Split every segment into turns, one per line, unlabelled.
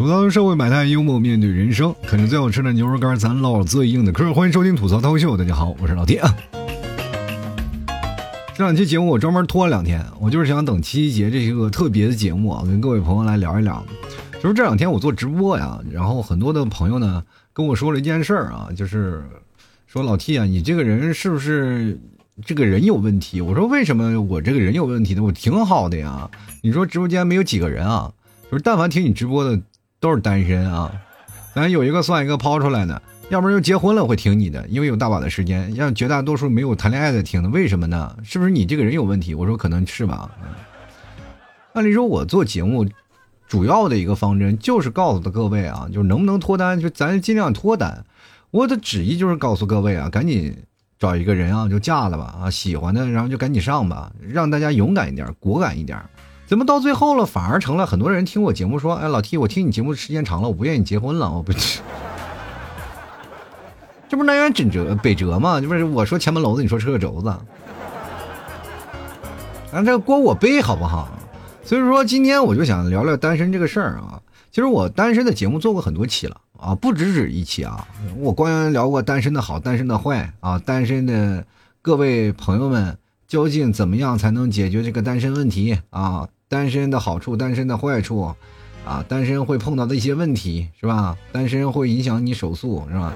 吐槽社会百态，幽默面对人生，啃着最好吃的牛肉干，咱唠最硬的嗑。欢迎收听吐槽涛秀，大家好，我是老铁。这两期节目我专门拖了两天，我就是想等七夕节这个特别的节目啊，跟各位朋友来聊一聊。就是这两天我做直播呀，然后很多的朋友呢跟我说了一件事儿啊，就是说老 T 啊，你这个人是不是这个人有问题？我说为什么我这个人有问题呢？我挺好的呀。你说直播间没有几个人啊？就是但凡听你直播的。都是单身啊，咱有一个算一个抛出来的，要不然就结婚了会听你的，因为有大把的时间。让绝大多数没有谈恋爱的听的，为什么呢？是不是你这个人有问题？我说可能是吧。嗯按理说，我做节目主要的一个方针就是告诉的各位啊，就是能不能脱单，就咱尽量脱单。我的旨意就是告诉各位啊，赶紧找一个人啊，就嫁了吧啊，喜欢的然后就赶紧上吧，让大家勇敢一点，果敢一点。怎么到最后了，反而成了很多人听我节目说：“哎，老 T，我听你节目时间长了，我不愿意结婚了。”我不，这不南辕北辙北辙吗？这不是我说前门楼子，你说车轴子，啊，这锅我背好不好？所以说今天我就想聊聊单身这个事儿啊。其实我单身的节目做过很多期了啊，不止止一期啊。我光聊过单身的好，单身的坏啊，单身的各位朋友们究竟怎么样才能解决这个单身问题啊？单身的好处，单身的坏处，啊，单身会碰到的一些问题，是吧？单身会影响你手速，是吧？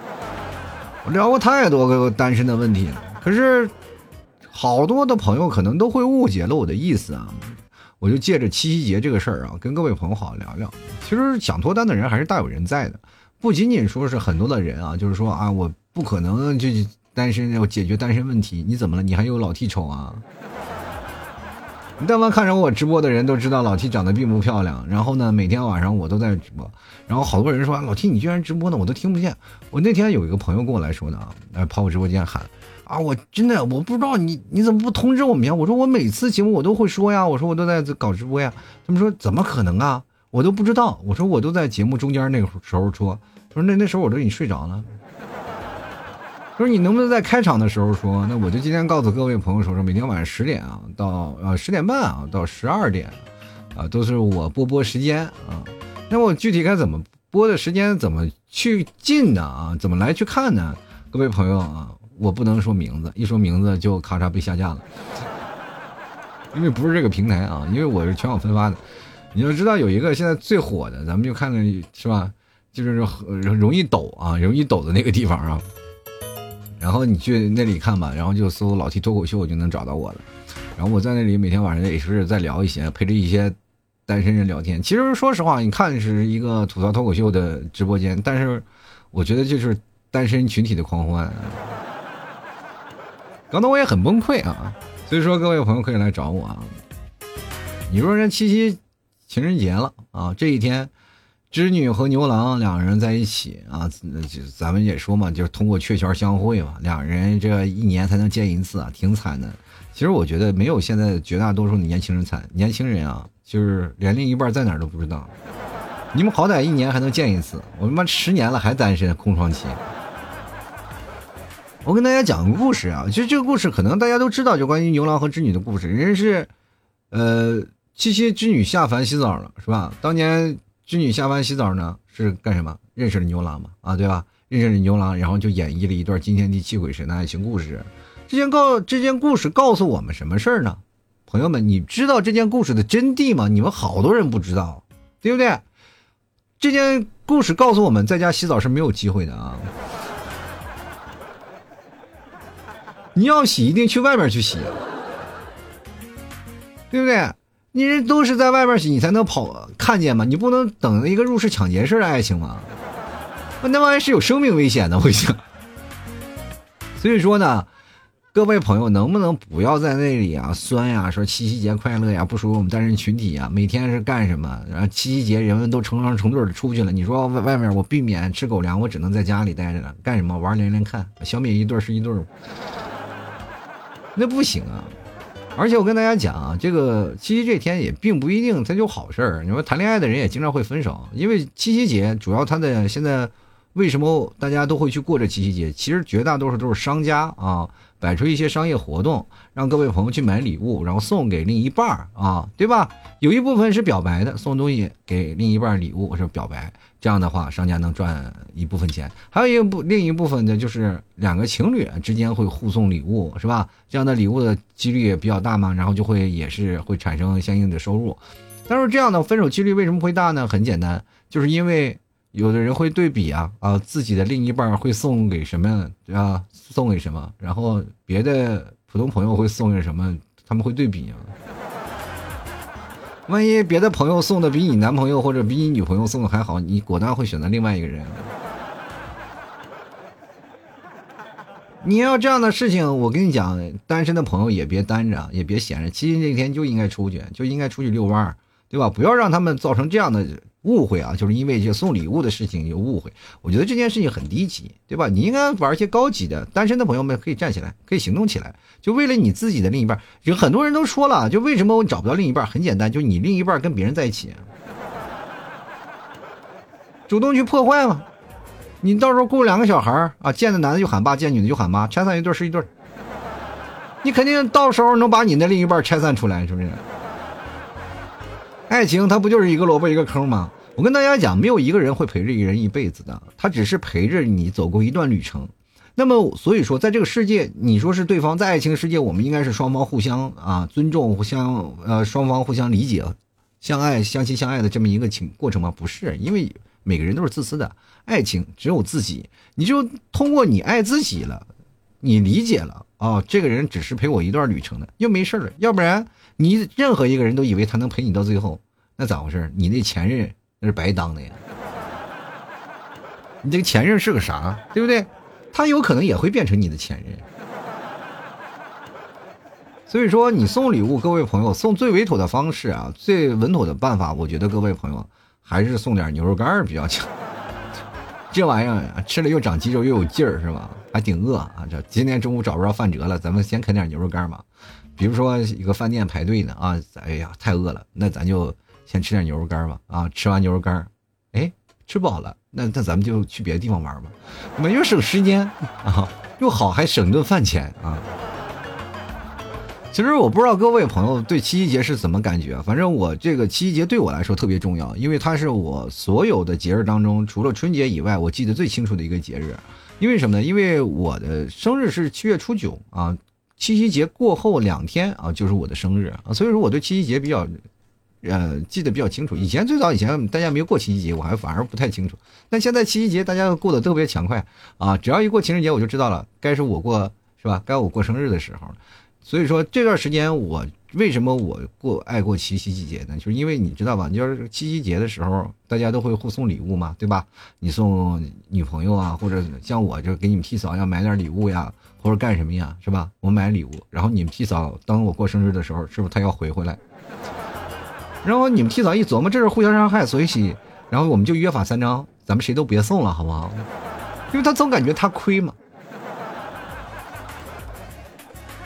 我聊过太多个单身的问题了，可是好多的朋友可能都会误解了我的意思啊。我就借着七夕节这个事儿啊，跟各位朋友好好聊聊。其实想脱单的人还是大有人在的，不仅仅说是很多的人啊，就是说啊，我不可能就单身要解决单身问题，你怎么了？你还有老替丑啊？你但凡看着我直播的人都知道老 T 长得并不漂亮，然后呢，每天晚上我都在直播，然后好多人说老 T 你居然直播呢，我都听不见。我那天有一个朋友跟我来说呢，来跑我直播间喊啊，我真的我不知道你你怎么不通知我们呀？我说我每次节目我都会说呀，我说我都在搞直播呀。他们说怎么可能啊？我都不知道。我说我都在节目中间那个时候说，他说那那时候我都已经睡着了。说你能不能在开场的时候说？那我就今天告诉各位朋友说说，每天晚上十点啊到呃十点半啊到十二点，啊都是我播播时间啊。那我具体该怎么播的时间怎么去进呢啊？怎么来去看呢？各位朋友啊，我不能说名字，一说名字就咔嚓被下架了，因为不是这个平台啊，因为我是全网分发的。你要知道有一个现在最火的，咱们就看看是吧？就是容易抖啊，容易抖的那个地方啊。然后你去那里看吧，然后就搜“老 T 脱口秀”就能找到我了。然后我在那里每天晚上也是在聊一些，陪着一些单身人聊天。其实说实话，你看是一个吐槽脱口秀的直播间，但是我觉得就是单身群体的狂欢。搞得我也很崩溃啊！所以说各位朋友可以来找我啊。你说人七夕情人节了啊，这一天。织女和牛郎两个人在一起啊，就咱们也说嘛，就是通过鹊桥相会嘛，两人这一年才能见一次啊，挺惨的。其实我觉得没有现在绝大多数的年轻人惨，年轻人啊，就是连另一半在哪儿都不知道。你们好歹一年还能见一次，我他妈十年了还单身空窗期。我跟大家讲个故事啊，其实这个故事可能大家都知道，就关于牛郎和织女的故事。人是，呃，七夕织女下凡洗澡了，是吧？当年。织女下班洗澡呢，是干什么？认识了牛郎嘛？啊，对吧？认识了牛郎，然后就演绎了一段惊天地泣鬼神的爱情故事。这件告这件故事告诉我们什么事儿呢？朋友们，你知道这件故事的真谛吗？你们好多人不知道，对不对？这件故事告诉我们，在家洗澡是没有机会的啊！你要洗，一定去外面去洗，对不对？你人都是在外面洗，你才能跑看见吗？你不能等一个入室抢劫式的爱情吗？那玩意是有生命危险的，我想。所以说呢，各位朋友，能不能不要在那里啊酸呀？说七夕节快乐呀，不属于我们单身群体呀？每天是干什么？然后七夕节人们都成双成对的出去了，你说外外面我避免吃狗粮，我只能在家里待着了，干什么？玩连连看，消灭一对是一对，那不行啊。而且我跟大家讲啊，这个七夕这天也并不一定它就好事儿。你说谈恋爱的人也经常会分手，因为七夕节主要它的现在为什么大家都会去过这七夕节？其实绝大多数都是商家啊，摆出一些商业活动，让各位朋友去买礼物，然后送给另一半儿啊，对吧？有一部分是表白的，送东西给另一半礼物是表白，这样的话商家能赚一部分钱。还有一部另一部分呢，就是两个情侣之间会互送礼物，是吧？这样的礼物的几率也比较大嘛，然后就会也是会产生相应的收入。但是这样的分手几率为什么会大呢？很简单，就是因为。有的人会对比啊啊，自己的另一半会送给什么啊？送给什么？然后别的普通朋友会送给什么？他们会对比啊。万一别的朋友送的比你男朋友或者比你女朋友送的还好，你果断会选择另外一个人。你要这样的事情，我跟你讲，单身的朋友也别单着，也别闲着，七夕那天就应该出去，就应该出去遛弯对吧？不要让他们造成这样的。误会啊，就是因为这送礼物的事情有误会。我觉得这件事情很低级，对吧？你应该玩一些高级的。单身的朋友们可以站起来，可以行动起来，就为了你自己的另一半。有很多人都说了，就为什么我找不到另一半？很简单，就你另一半跟别人在一起，主动去破坏嘛。你到时候雇两个小孩啊，见的男的就喊爸，见女的就喊妈，拆散一对是一对。你肯定到时候能把你的另一半拆散出来，是不是？爱情它不就是一个萝卜一个坑吗？我跟大家讲，没有一个人会陪着一个人一辈子的，他只是陪着你走过一段旅程。那么，所以说，在这个世界，你说是对方在爱情世界，我们应该是双方互相啊尊重，互相呃双方互相理解、相爱、相亲相爱的这么一个情过程吗？不是，因为每个人都是自私的，爱情只有自己，你就通过你爱自己了，你理解了啊，这个人只是陪我一段旅程的，又没事了。要不然，你任何一个人都以为他能陪你到最后，那咋回事？你那前任？那是白当的呀！你这个前任是个啥，对不对？他有可能也会变成你的前任。所以说，你送礼物，各位朋友，送最稳妥的方式啊，最稳妥的办法，我觉得各位朋友还是送点牛肉干比较强。这玩意儿吃了又长肌肉又有劲儿，是吧？还挺饿啊！这今天中午找不着饭辙了，咱们先啃点牛肉干吧。比如说一个饭店排队呢啊，哎呀，太饿了，那咱就。先吃点牛肉干吧，啊，吃完牛肉干，哎，吃饱了，那那咱们就去别的地方玩吧，没又省时间啊，又好还省顿饭钱啊。其实我不知道各位朋友对七夕节是怎么感觉，反正我这个七夕节对我来说特别重要，因为它是我所有的节日当中，除了春节以外，我记得最清楚的一个节日。因为什么呢？因为我的生日是七月初九啊，七夕节过后两天啊就是我的生日啊，所以说我对七夕节比较。呃，记得比较清楚。以前最早以前大家没有过七夕节，我还反而不太清楚。但现在七夕节大家过得特别强快啊！只要一过情人节，我就知道了，该是我过是吧？该我过生日的时候。所以说这段时间我为什么我过爱过七夕节呢？就是因为你知道吧？你要是七夕节的时候，大家都会互送礼物嘛，对吧？你送女朋友啊，或者像我就给你们替嫂要买点礼物呀，或者干什么呀，是吧？我买礼物，然后你们替嫂当我过生日的时候，是不是他要回回来？然后你们提早一琢磨，这是互相伤害，所以，然后我们就约法三章，咱们谁都别送了，好不好？因为他总感觉他亏嘛。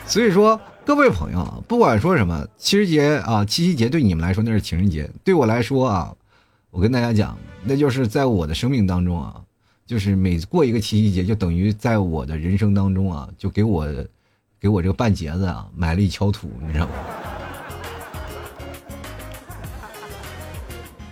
所以说，各位朋友，不管说什么，七夕节啊，七夕节对你们来说那是情人节，对我来说啊，我跟大家讲，那就是在我的生命当中啊，就是每过一个七夕节，就等于在我的人生当中啊，就给我，给我这个半截子啊，埋了一锹土，你知道吗？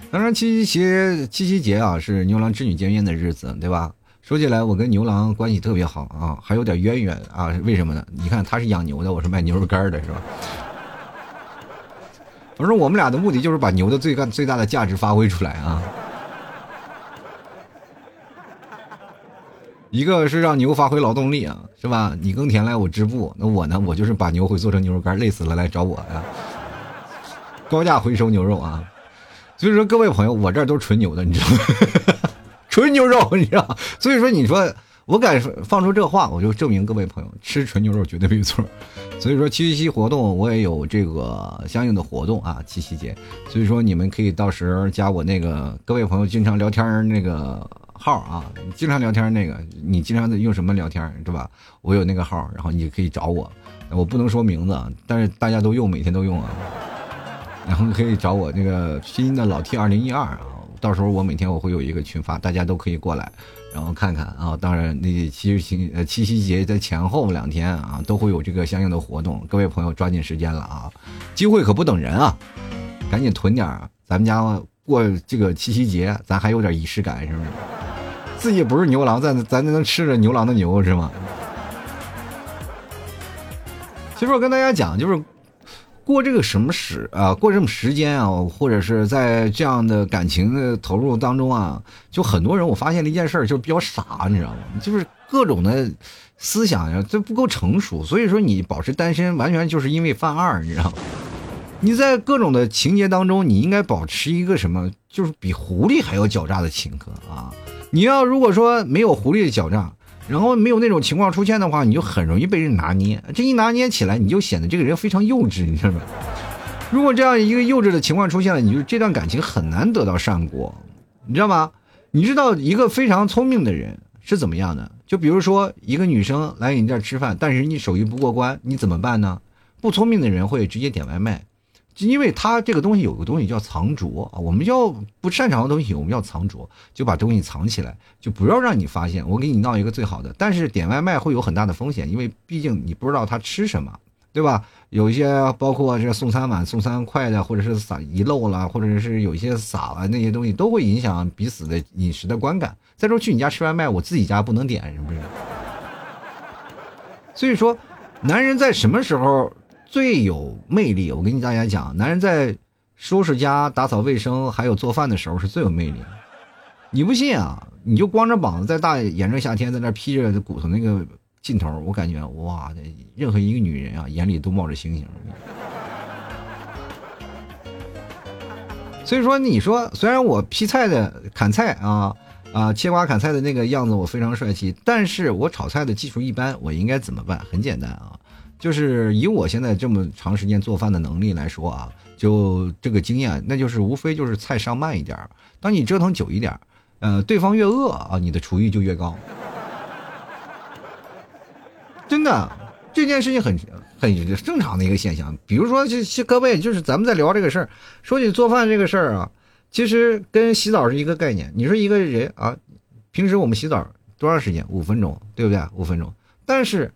当然，七夕节，七夕节啊，是牛郎织女见面的日子，对吧？说起来，我跟牛郎关系特别好啊，还有点渊源啊。为什么呢？你看，他是养牛的，我是卖牛肉干的，是吧？反正我们俩的目的就是把牛的最干最大的价值发挥出来啊。一个是让牛发挥劳动力啊，是吧？你耕田来，我织布，那我呢？我就是把牛会做成牛肉干，累死了来找我呀，高价回收牛肉啊。所以说，各位朋友，我这儿都是纯牛的，你知道吗？纯牛肉，你知道。所以说，你说我敢放出这话，我就证明各位朋友吃纯牛肉绝对没错。所以说，七夕活动我也有这个相应的活动啊，七夕节。所以说，你们可以到时候加我那个各位朋友经常聊天那个号啊，经常聊天那个，你经常在用什么聊天，对吧？我有那个号，然后你可以找我。我不能说名字，但是大家都用，每天都用啊。然后可以找我那个拼音的老 T 二零一二啊，到时候我每天我会有一个群发，大家都可以过来，然后看看啊。当然，那七夕呃七夕节的前后两天啊，都会有这个相应的活动，各位朋友抓紧时间了啊，机会可不等人啊，赶紧囤点儿，咱们家过这个七夕节，咱还有点仪式感，是不是？自己不是牛郎，咱咱能吃着牛郎的牛是吗？其实我跟大家讲，就是过这个什么时啊，过这么时间啊，或者是在这样的感情的投入当中啊，就很多人我发现了一件事儿，就比较傻，你知道吗？就是各种的思想呀，这不够成熟，所以说你保持单身，完全就是因为犯二，你知道吗？你在各种的情节当中，你应该保持一个什么，就是比狐狸还要狡诈的情歌啊！你要如果说没有狐狸的狡诈。然后没有那种情况出现的话，你就很容易被人拿捏。这一拿捏起来，你就显得这个人非常幼稚，你知道吗？如果这样一个幼稚的情况出现了，你就这段感情很难得到善果，你知道吗？你知道一个非常聪明的人是怎么样的？就比如说一个女生来你这儿吃饭，但是你手艺不过关，你怎么办呢？不聪明的人会直接点外卖。因为他这个东西有个东西叫藏拙啊，我们要不擅长的东西，我们要藏拙，就把东西藏起来，就不要让你发现。我给你闹一个最好的，但是点外卖会有很大的风险，因为毕竟你不知道他吃什么，对吧？有一些包括这送餐碗、送餐筷的，或者是撒遗漏了，或者是有一些洒了那些东西，都会影响彼此的饮食的观感。再说去你家吃外卖，我自己家不能点，是不是？所以说，男人在什么时候？最有魅力，我跟大家讲，男人在收拾家、打扫卫生，还有做饭的时候是最有魅力的。你不信啊？你就光着膀子在大炎热夏天在那披着骨头那个劲头，我感觉哇，任何一个女人啊眼里都冒着星星。所以说，你说虽然我劈菜的、砍菜啊啊切瓜砍菜的那个样子我非常帅气，但是我炒菜的技术一般，我应该怎么办？很简单啊。就是以我现在这么长时间做饭的能力来说啊，就这个经验，那就是无非就是菜上慢一点当你折腾久一点呃，对方越饿啊，你的厨艺就越高。真的，这件事情很很正常的一个现象。比如说，就各位，就是咱们在聊这个事儿，说起做饭这个事儿啊，其实跟洗澡是一个概念。你说一个人啊，平时我们洗澡多长时间？五分钟，对不对？五分钟，但是。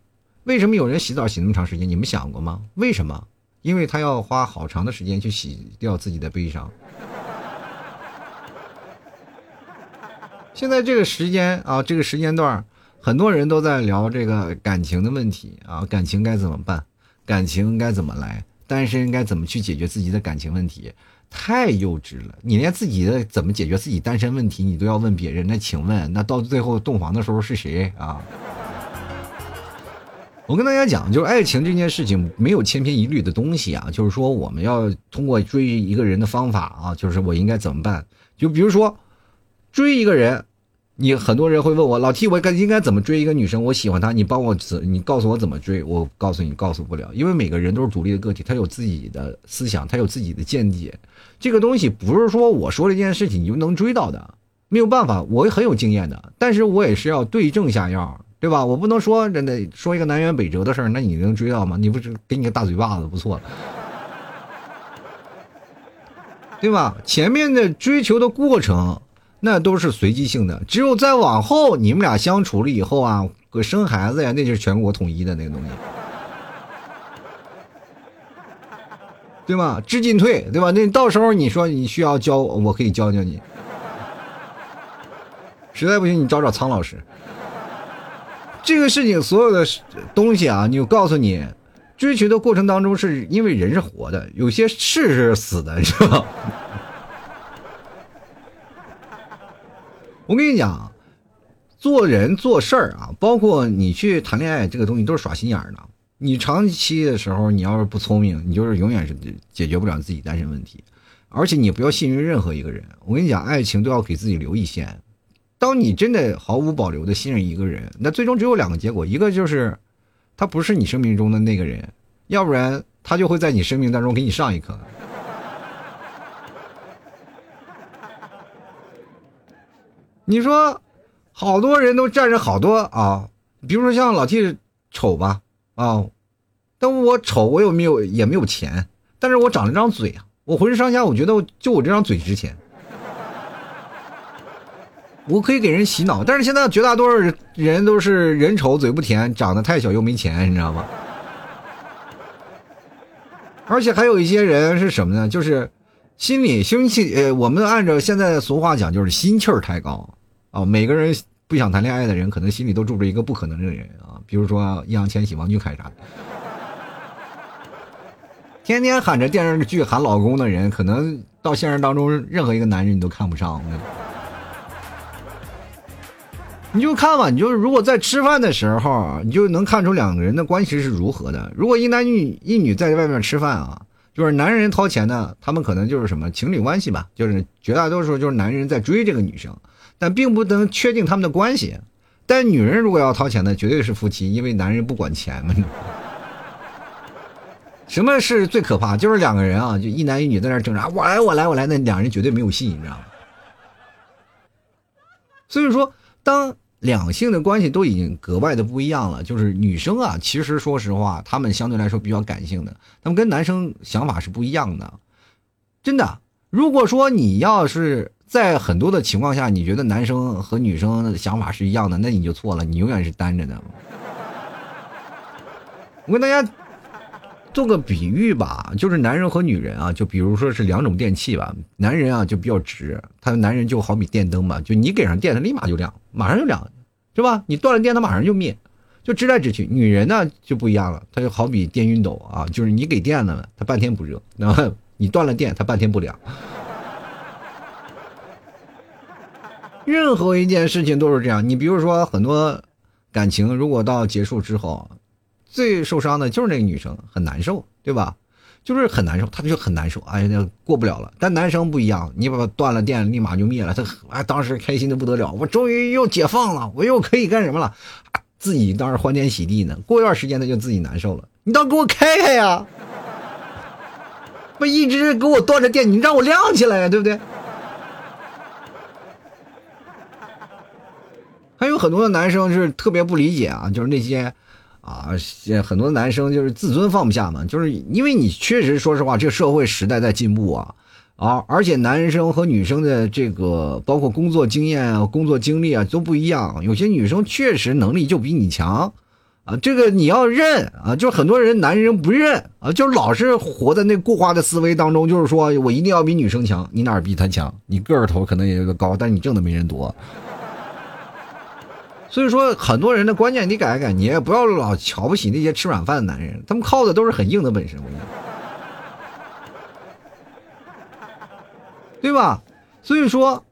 为什么有人洗澡洗那么长时间？你们想过吗？为什么？因为他要花好长的时间去洗掉自己的悲伤。现在这个时间啊，这个时间段，很多人都在聊这个感情的问题啊，感情该怎么办？感情该怎么来？单身该怎么去解决自己的感情问题？太幼稚了！你连自己的怎么解决自己单身问题，你都要问别人？那请问，那到最后洞房的时候是谁啊？我跟大家讲，就是爱情这件事情没有千篇一律的东西啊，就是说我们要通过追一个人的方法啊，就是我应该怎么办？就比如说追一个人，你很多人会问我老 T，我该应该怎么追一个女生？我喜欢她，你帮我你告诉我怎么追？我告诉你，告诉不了，因为每个人都是独立的个体，他有自己的思想，他有自己的见解。这个东西不是说我说这件事情你就能追到的，没有办法，我很有经验的，但是我也是要对症下药。对吧？我不能说真的说一个南辕北辙的事儿，那你能追到吗？你不是给你个大嘴巴子不错了，对吧？前面的追求的过程那都是随机性的，只有再往后你们俩相处了以后啊，生孩子呀，那就是全国统一的那个东西，对吧？知进退，对吧？那到时候你说你需要教，我可以教教你，实在不行你找找苍老师。这个事情所有的东西啊，你我告诉你，追求的过程当中，是因为人是活的，有些事是死的，是吧？我跟你讲，做人做事儿啊，包括你去谈恋爱，这个东西都是耍心眼儿的。你长期的时候，你要是不聪明，你就是永远是解决不了自己单身问题。而且你不要信任任何一个人。我跟你讲，爱情都要给自己留一线。当你真的毫无保留的信任一个人，那最终只有两个结果：一个就是，他不是你生命中的那个人；要不然他就会在你生命当中给你上一课。你说，好多人都占着好多啊，比如说像老 T 丑吧啊，但我丑，我有没有也没有钱，但是我长了张嘴啊，我浑身上下我觉得就我这张嘴值钱。我可以给人洗脑。但是现在绝大多数人都是人丑嘴不甜，长得太小又没钱，你知道吗？而且还有一些人是什么呢？就是心里心气，呃，我们按照现在的俗话讲，就是心气儿太高啊。每个人不想谈恋爱的人，可能心里都住着一个不可能的人啊，比如说易烊千玺、王俊凯啥的。天天喊着电视剧喊老公的人，可能到现实当中，任何一个男人你都看不上。你就看吧，你就如果在吃饭的时候，你就能看出两个人的关系是如何的。如果一男女一女在外面吃饭啊，就是男人掏钱呢，他们可能就是什么情侣关系吧，就是绝大多数就是男人在追这个女生，但并不能确定他们的关系。但女人如果要掏钱呢，绝对是夫妻，因为男人不管钱嘛。什么是最可怕？就是两个人啊，就一男一女在那挣扎，我来我来我来，那两人绝对没有戏，你知道吗？所以说，当两性的关系都已经格外的不一样了，就是女生啊，其实说实话，她们相对来说比较感性的，她们跟男生想法是不一样的。真的，如果说你要是在很多的情况下，你觉得男生和女生的想法是一样的，那你就错了，你永远是单着的。我跟大家。做个比喻吧，就是男人和女人啊，就比如说是两种电器吧。男人啊就比较直，他的男人就好比电灯嘛，就你给上电，他立马就亮，马上就亮，是吧？你断了电，它马上就灭，就直来直去。女人呢就不一样了，她就好比电熨斗啊，就是你给电了，她半天不热，然后你断了电，她半天不凉。任何一件事情都是这样，你比如说很多感情，如果到结束之后。最受伤的就是那个女生，很难受，对吧？就是很难受，他就很难受，哎呀，过不了了。但男生不一样，你把断了电，立马就灭了，他哎，当时开心的不得了，我终于又解放了，我又可以干什么了？自己当时欢天喜地呢。过一段时间他就自己难受了，你倒给我开开呀！不一直给我断着电，你让我亮起来呀，对不对？还有很多的男生是特别不理解啊，就是那些。啊，很多男生就是自尊放不下嘛，就是因为你确实说实话，这个社会时代在进步啊，啊，而且男生和女生的这个包括工作经验啊、工作经历啊都不一样，有些女生确实能力就比你强，啊，这个你要认啊，就很多人男人不认啊，就老是活在那固化的思维当中，就是说我一定要比女生强，你哪儿比她强？你个儿头可能也高，但你挣的没人多。所以说，很多人的观念你改一改，你也不要老瞧不起那些吃软饭的男人，他们靠的都是很硬的本事，我跟你讲，对吧？所以说，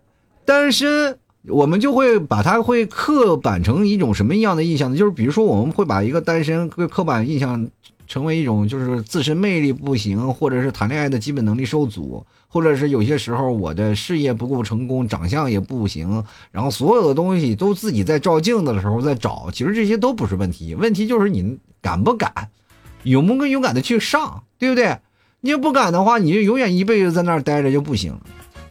单身我们就会把它会刻板成一种什么样的印象呢？就是比如说，我们会把一个单身刻刻板印象。成为一种就是自身魅力不行，或者是谈恋爱的基本能力受阻，或者是有些时候我的事业不够成功，长相也不行，然后所有的东西都自己在照镜子的时候在找，其实这些都不是问题，问题就是你敢不敢，勇不勇敢的去上，对不对？你要不敢的话，你就永远一辈子在那儿待着就不行，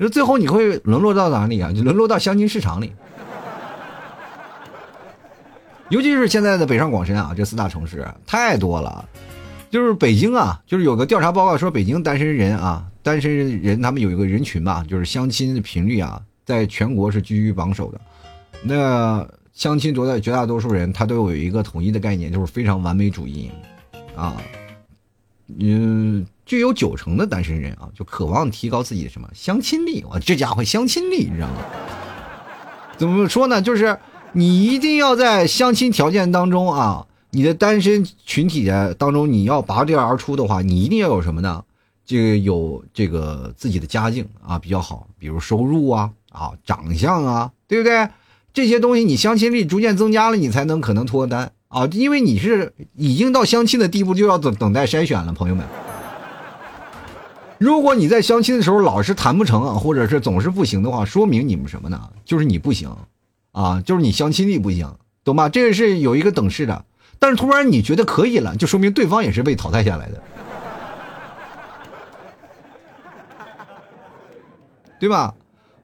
就最后你会沦落到哪里啊？就沦落到相亲市场里。尤其是现在的北上广深啊，这四大城市太多了。就是北京啊，就是有个调查报告说，北京单身人啊，单身人他们有一个人群吧，就是相亲的频率啊，在全国是居于榜首的。那相亲绝大绝大多数人，他都有一个统一的概念，就是非常完美主义啊。嗯，具有九成的单身人啊，就渴望提高自己的什么相亲力。我这家伙相亲力，你知道吗？怎么说呢？就是你一定要在相亲条件当中啊。你的单身群体的当中，你要拔地而出的话，你一定要有什么呢？这个有这个自己的家境啊比较好，比如收入啊啊长相啊，对不对？这些东西你相亲力逐渐增加了，你才能可能脱单啊，因为你是已经到相亲的地步，就要等等待筛选了，朋友们。如果你在相亲的时候老是谈不成啊，或者是总是不行的话，说明你们什么呢？就是你不行啊，就是你相亲力不行，懂吧？这个是有一个等式的。但是突然你觉得可以了，就说明对方也是被淘汰下来的，对吧？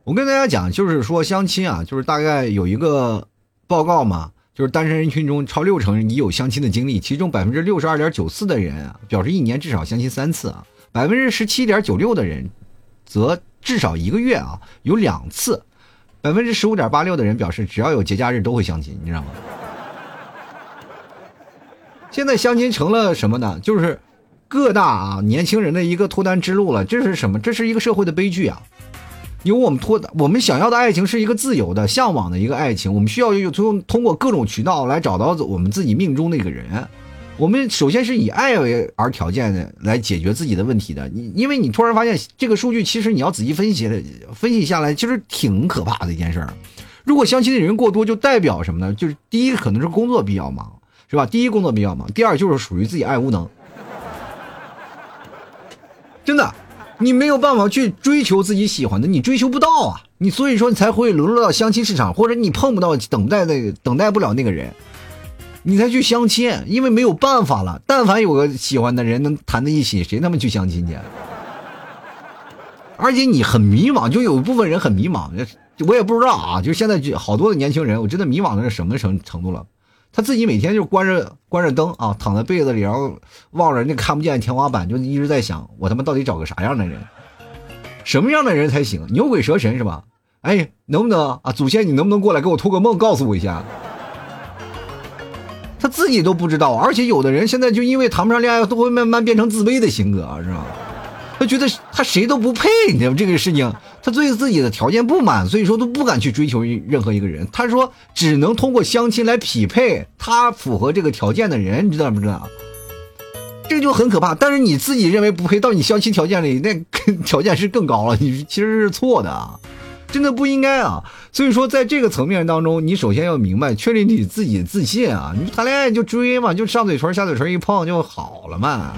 我跟大家讲，就是说相亲啊，就是大概有一个报告嘛，就是单身人群中超六成已有相亲的经历，其中百分之六十二点九四的人啊表示一年至少相亲三次啊，百分之十七点九六的人则至少一个月啊有两次。百分之十五点八六的人表示，只要有节假日都会相亲，你知道吗？现在相亲成了什么呢？就是各大啊年轻人的一个脱单之路了。这是什么？这是一个社会的悲剧啊！因为我们脱，我们想要的爱情是一个自由的、向往的一个爱情，我们需要用通通过各种渠道来找到我们自己命中的一个人。我们首先是以爱为而条件的来解决自己的问题的。你因为你突然发现这个数据，其实你要仔细分析的分析下来，其实挺可怕的一件事儿。如果相亲的人过多，就代表什么呢？就是第一，可能是工作比较忙，是吧？第一，工作比较忙；第二，就是属于自己爱无能。真的，你没有办法去追求自己喜欢的，你追求不到啊！你所以说你才会沦落到相亲市场，或者你碰不到等待的等待不了那个人。你才去相亲，因为没有办法了。但凡有个喜欢的人能谈在一起，谁他妈去相亲去？而且你很迷茫，就有一部分人很迷茫，我也不知道啊。就现在就好多的年轻人，我真的迷茫的是什么程程度了？他自己每天就关着关着灯啊，躺在被子里，然后望着那看不见天花板，就一直在想：我他妈到底找个啥样的人？什么样的人才行？牛鬼蛇神是吧？哎，能不能啊？祖先，你能不能过来给我托个梦，告诉我一下？他自己都不知道，而且有的人现在就因为谈不上恋爱，都会慢慢变成自卑的性格，是吧？他觉得他谁都不配，你知道这个事情，他对自己的条件不满，所以说都不敢去追求任何一个人。他说只能通过相亲来匹配他符合这个条件的人，你知道不知道？这就很可怕。但是你自己认为不配，到你相亲条件里，那 条件是更高了，你其实是错的啊。真的不应该啊！所以说，在这个层面当中，你首先要明白，确立你自己自信啊！你谈恋爱就追嘛，就上嘴唇下嘴唇一碰就好了嘛。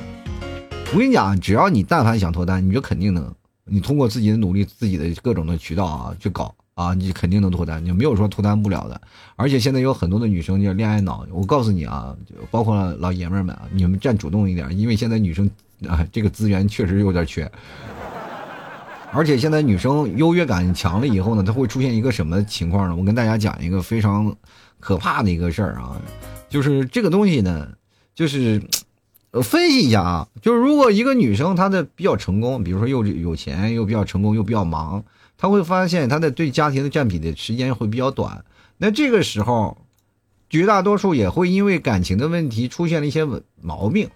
我跟你讲，只要你但凡想脱单，你就肯定能，你通过自己的努力，自己的各种的渠道啊去搞啊，你肯定能脱单，你没有说脱单不了的。而且现在有很多的女生就恋爱脑，我告诉你啊，包括老爷们们啊，你们站主动一点，因为现在女生啊这个资源确实有点缺。而且现在女生优越感强了以后呢，她会出现一个什么情况呢？我跟大家讲一个非常可怕的一个事儿啊，就是这个东西呢，就是分析一下啊，就是如果一个女生她的比较成功，比如说又有钱又比较成功又比较忙，她会发现她的对家庭的占比的时间会比较短。那这个时候，绝大多数也会因为感情的问题出现了一些毛病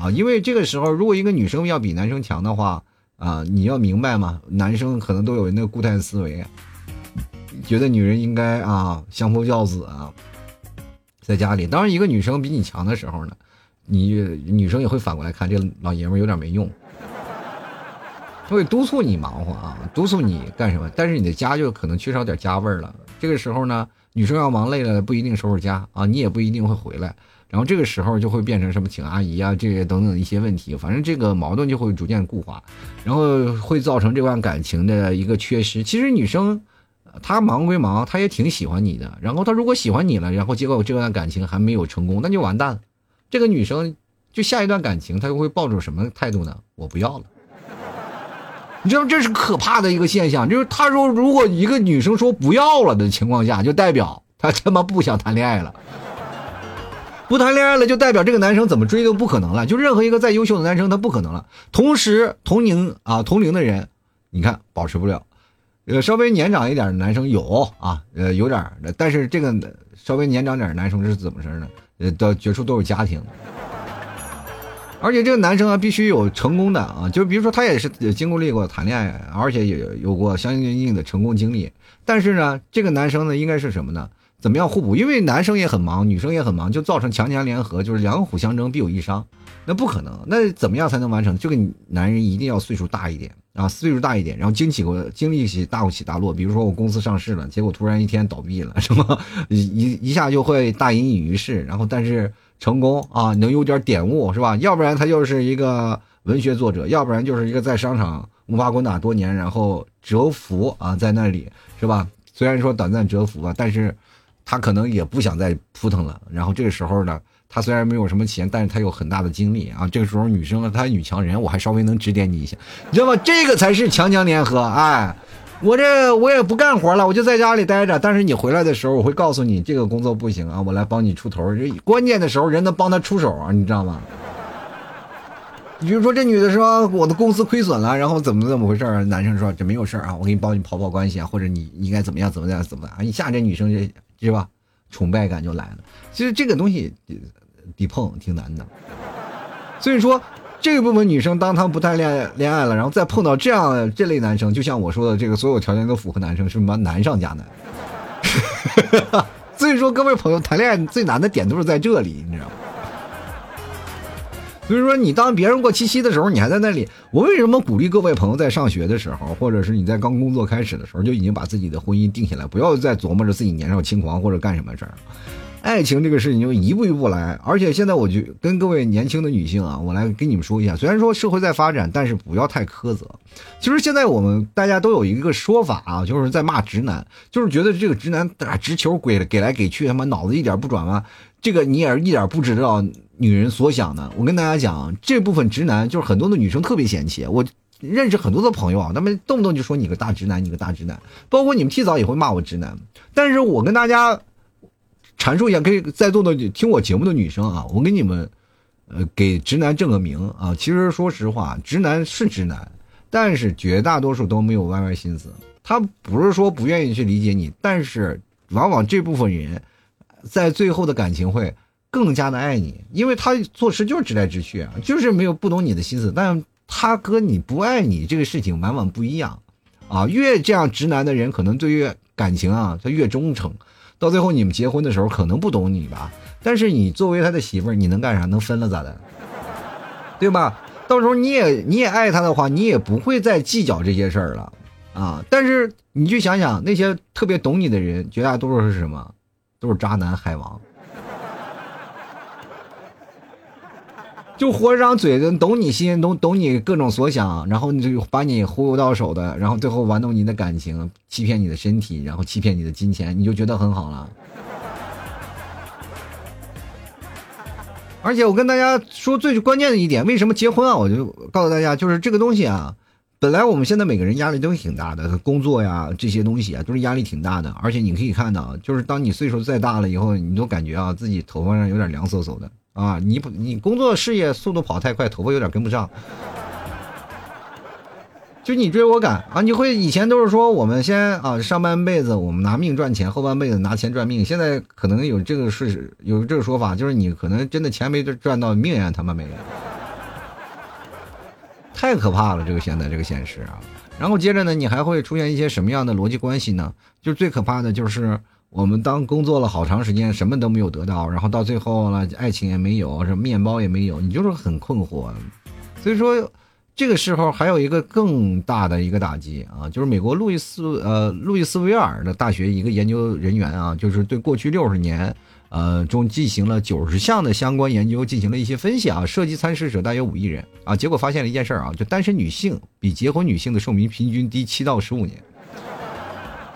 啊，因为这个时候如果一个女生要比男生强的话。啊，你要明白嘛，男生可能都有那个固态思维，觉得女人应该啊相夫教子啊，在家里。当然，一个女生比你强的时候呢，你女生也会反过来看这老爷们有点没用，他会督促你忙活啊，督促你干什么？但是你的家就可能缺少点家味儿了。这个时候呢，女生要忙累了，不一定收拾家啊，你也不一定会回来。然后这个时候就会变成什么请阿姨啊，这些等等一些问题，反正这个矛盾就会逐渐固化，然后会造成这段感情的一个缺失。其实女生她忙归忙，她也挺喜欢你的。然后她如果喜欢你了，然后结果这段感情还没有成功，那就完蛋了。这个女生就下一段感情，她就会抱着什么态度呢？我不要了。你知道这是可怕的一个现象，就是她说如果一个女生说不要了的情况下，就代表她他妈不想谈恋爱了。不谈恋爱了，就代表这个男生怎么追都不可能了。就任何一个再优秀的男生，他不可能了。同时，同龄啊，同龄的人，你看保持不了。呃，稍微年长一点的男生有啊，呃，有点但是这个稍微年长点的男生是怎么事呢？呃，到绝处都有家庭，而且这个男生啊，必须有成功的啊，就比如说他也是经历过谈恋爱，而且也有过相应应的成功经历。但是呢，这个男生呢，应该是什么呢？怎么样互补？因为男生也很忙，女生也很忙，就造成强强联合，就是两虎相争必有一伤，那不可能。那怎么样才能完成？这个男人一定要岁数大一点啊，岁数大一点，然后经起过经历起大起大落。比如说我公司上市了，结果突然一天倒闭了，什么一一下就会大隐隐于市。然后但是成功啊，能有点点悟是吧？要不然他就是一个文学作者，要不然就是一个在商场摸爬滚打多年，然后蛰伏啊在那里是吧？虽然说短暂蛰伏吧，但是。他可能也不想再扑腾了，然后这个时候呢，他虽然没有什么钱，但是他有很大的精力啊。这个时候女生她女强人，我还稍微能指点你一下，你知道吗？这个才是强强联合。哎，我这我也不干活了，我就在家里待着。但是你回来的时候，我会告诉你这个工作不行啊，我来帮你出头。这关键的时候人能帮他出手啊，你知道吗？比如说这女的说我的公司亏损了，然后怎么怎么回事？男生说这没有事啊，我给你帮你跑跑关系啊，或者你应该怎么样怎么样怎么样？一下这女生就是吧，崇拜感就来了。其实这个东西得碰挺难的，所以说这个部分女生当她不谈恋爱恋爱了，然后再碰到这样这类男生，就像我说的这个所有条件都符合男生，是什么难上加难。所以说各位朋友谈恋爱最难的点都是在这里，你知道吗？所以说，你当别人过七夕的时候，你还在那里。我为什么鼓励各位朋友在上学的时候，或者是你在刚工作开始的时候，就已经把自己的婚姻定下来，不要再琢磨着自己年少轻狂或者干什么事儿。爱情这个事情就一步一步来。而且现在我就跟各位年轻的女性啊，我来跟你们说一下，虽然说社会在发展，但是不要太苛责。其实现在我们大家都有一个说法啊，就是在骂直男，就是觉得这个直男打直球给给来给去，他妈脑子一点不转弯？这个你也是一点不知道。女人所想的，我跟大家讲，这部分直男就是很多的女生特别嫌弃。我认识很多的朋友啊，他们动不动就说你个大直男，你个大直男。包括你们提早也会骂我直男，但是我跟大家阐述一下，可以在座的听我节目的女生啊，我给你们呃给直男正个名啊。其实说实话，直男是直男，但是绝大多数都没有歪歪心思。他不是说不愿意去理解你，但是往往这部分人在最后的感情会。更加的爱你，因为他做事就是直来直去啊，就是没有不懂你的心思。但他和你不爱你这个事情往往不一样，啊，越这样直男的人，可能对于感情啊，他越忠诚。到最后你们结婚的时候，可能不懂你吧，但是你作为他的媳妇儿，你能干啥？能分了咋的？对吧？到时候你也你也爱他的话，你也不会再计较这些事儿了啊。但是你去想想，那些特别懂你的人，绝大多数是什么？都是渣男海王。就活张嘴的，懂你心，懂懂你各种所想，然后你就把你忽悠到手的，然后最后玩弄你的感情，欺骗你的身体，然后欺骗你的金钱，你就觉得很好了。而且我跟大家说最关键的一点，为什么结婚啊？我就告诉大家，就是这个东西啊，本来我们现在每个人压力都挺大的，工作呀这些东西啊，都是压力挺大的。而且你可以看到，就是当你岁数再大了以后，你都感觉啊自己头发上有点凉飕飕的。啊，你不，你工作事业速度跑太快，头发有点跟不上。就你追我赶啊，你会以前都是说我们先啊上半辈子我们拿命赚钱，后半辈子拿钱赚命。现在可能有这个事有这个说法，就是你可能真的钱没赚到，命也他妈没了，太可怕了！这个现在这个现实啊。然后接着呢，你还会出现一些什么样的逻辑关系呢？就最可怕的就是。我们当工作了好长时间，什么都没有得到，然后到最后呢，爱情也没有，什么面包也没有，你就是很困惑。所以说，这个时候还有一个更大的一个打击啊，就是美国路易斯呃路易斯维尔的大学一个研究人员啊，就是对过去六十年呃中进行了九十项的相关研究进行了一些分析啊，涉及参试者大约五亿人啊，结果发现了一件事儿啊，就单身女性比结婚女性的寿命平均低七到十五年。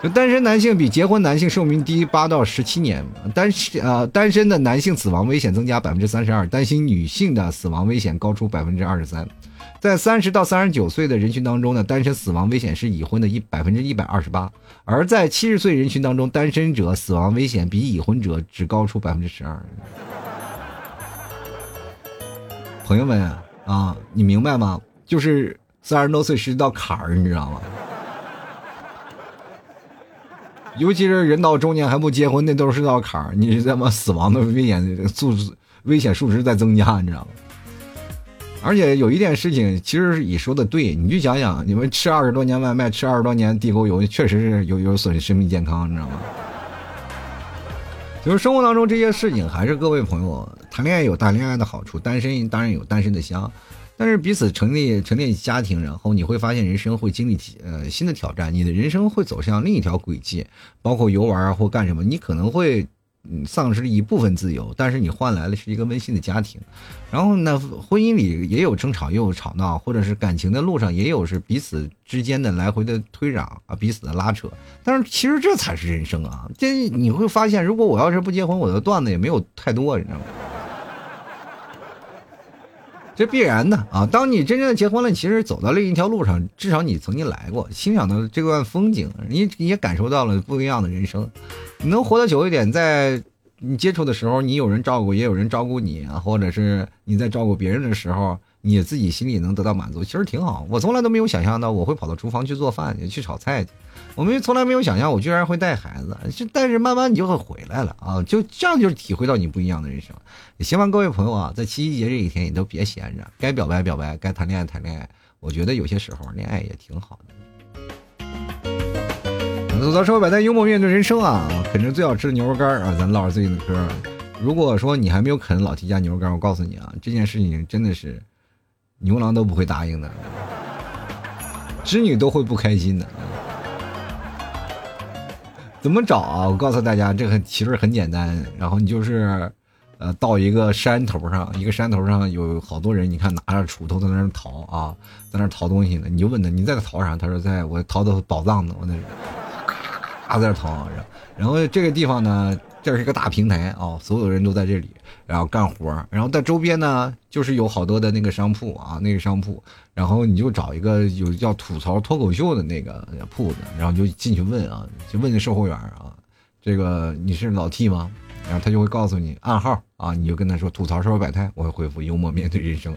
就单身男性比结婚男性寿命低八到十七年，单身呃单身的男性死亡危险增加百分之三十二，单身女性的死亡危险高出百分之二十三，在三十到三十九岁的人群当中呢，单身死亡危险是已婚的一百分之一百二十八，而在七十岁人群当中，单身者死亡危险比已婚者只高出百分之十二。朋友们啊，你明白吗？就是三十多岁是一道坎儿，你知道吗？尤其是人到中年还不结婚，那都是道坎儿。你他妈死亡的危险数危险数值在增加，你知道吗？而且有一件事情，其实你说的对，你就想想，你们吃二十多年外卖，吃二十多年地沟油，确实是有有损生命健康，你知道吗？就是生活当中这些事情，还是各位朋友谈恋爱有谈恋爱的好处，单身当然有单身的香。但是彼此成立成立家庭，然后你会发现人生会经历呃新的挑战，你的人生会走向另一条轨迹，包括游玩啊或干什么，你可能会丧失一部分自由，但是你换来的是一个温馨的家庭。然后呢，婚姻里也有争吵，也有吵闹，或者是感情的路上也有是彼此之间的来回的推攘啊，彼此的拉扯。但是其实这才是人生啊！这你会发现，如果我要是不结婚，我的段子也没有太多，你知道吗？这必然的啊！当你真正的结婚了，其实走到另一条路上，至少你曾经来过，欣赏到这段风景，你你也感受到了不一样的人生。你能活得久一点，在你接触的时候，你有人照顾，也有人照顾你啊，或者是你在照顾别人的时候，你自己心里能得到满足，其实挺好。我从来都没有想象到我会跑到厨房去做饭去，去炒菜去。我们从来没有想象我居然会带孩子，就但是慢慢你就会回来了啊！就这样就是体会到你不一样的人生。也希望各位朋友啊，在七夕节这一天，你都别闲着，该表白表白，该谈恋爱谈恋爱。我觉得有些时候恋爱也挺好的。走到社会百态，幽默面对人生啊！啃着最好吃的牛肉干啊，咱唠着最近的嗑。如果说你还没有啃老 T 家牛肉干，我告诉你啊，这件事情真的是牛郎都不会答应的，织女都会不开心的。怎么找啊？我告诉大家，这个其实很简单。然后你就是，呃，到一个山头上，一个山头上有好多人，你看拿着锄头在那儿淘啊，在那儿淘东西呢。你就问他，你在那淘啥？他说，在我淘的宝藏呢，我那，咔在那淘。然后这个地方呢，这是一个大平台啊，所有人都在这里。然后干活然后在周边呢，就是有好多的那个商铺啊，那个商铺，然后你就找一个有叫吐槽脱口秀的那个铺子，然后就进去问啊，就问那售货员啊，这个你是老 T 吗？然后他就会告诉你暗号啊，你就跟他说吐槽社会百态，我会回复幽默面对人生，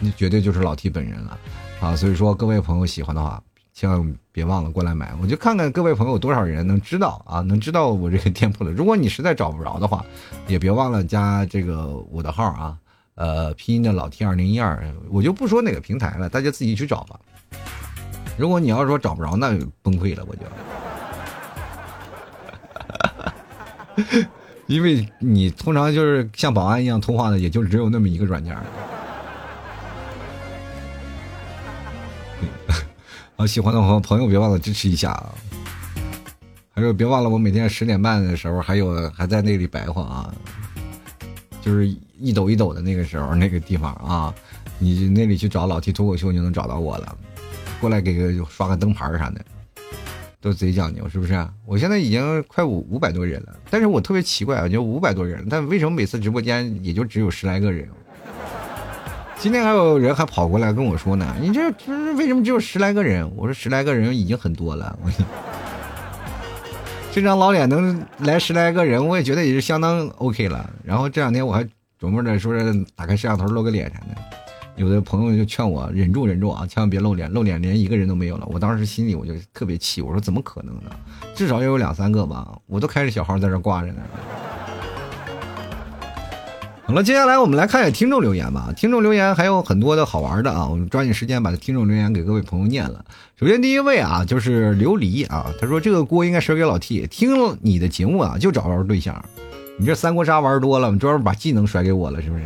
你绝对就是老 T 本人了啊！所以说各位朋友喜欢的话。千万别忘了过来买，我就看看各位朋友多少人能知道啊，能知道我这个店铺的。如果你实在找不着的话，也别忘了加这个我的号啊，呃，拼音的老 T 二零一二，我就不说哪个平台了，大家自己去找吧。如果你要说找不着，那崩溃了，我就，因为你通常就是像保安一样通话的，也就只有那么一个软件。啊，喜欢的朋朋友别忘了支持一下啊！还有别忘了，我每天十点半的时候还有还在那里白话啊，就是一抖一抖的那个时候那个地方啊，你那里去找老 T 脱口秀就能找到我了，过来给个刷个灯牌啥的，都贼讲究是不是？我现在已经快五五百多人了，但是我特别奇怪啊，就五百多人，但为什么每次直播间也就只有十来个人？今天还有人还跑过来跟我说呢，你这为什么只有十来个人？我说十来个人已经很多了，我这张老脸能来十来个人，我也觉得也是相当 OK 了。然后这两天我还琢磨着说是打开摄像头露个脸啥的，有的朋友就劝我忍住忍住啊，千万别露脸，露脸连一个人都没有了。我当时心里我就特别气，我说怎么可能呢？至少要有两三个吧，我都开着小号在这挂着呢。好了，接下来我们来看一下听众留言吧。听众留言还有很多的好玩的啊，我们抓紧时间把听众留言给各位朋友念了。首先第一位啊，就是琉璃啊，他说这个锅应该甩给老 T。听你的节目啊，就找不着对象。你这三国杀玩多了，你专门把技能甩给我了，是不是？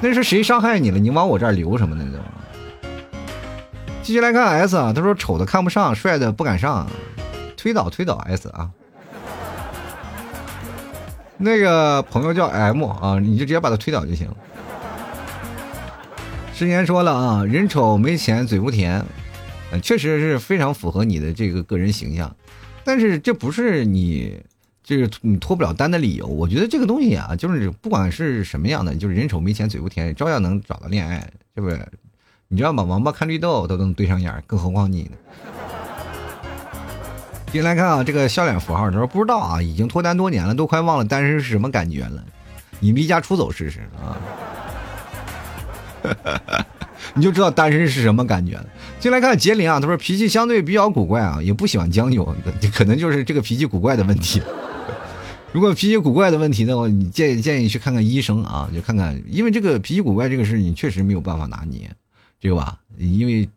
那是谁伤害你了？你往我这儿留什么呢？都。继续来看 S 啊，他说丑的看不上，帅的不敢上，推倒推倒 S 啊。那个朋友叫 M 啊，你就直接把他推倒就行。之前说了啊，人丑没钱嘴不甜，确实是非常符合你的这个个人形象，但是这不是你这个你脱不了单的理由。我觉得这个东西啊，就是不管是什么样的，就是人丑没钱嘴不甜，照样能找到恋爱，是不是？你知道吗？王八看绿豆都能对上眼，更何况你呢？进来看啊，这个笑脸符号，他说不知道啊，已经脱单多年了，都快忘了单身是什么感觉了。你离家出走试试啊，你就知道单身是什么感觉了。进来看杰林啊，他说脾气相对比较古怪啊，也不喜欢将就，可能就是这个脾气古怪的问题。如果脾气古怪的问题的话，你建议建议去看看医生啊，就看看，因为这个脾气古怪这个事你确实没有办法拿捏，对吧？因为。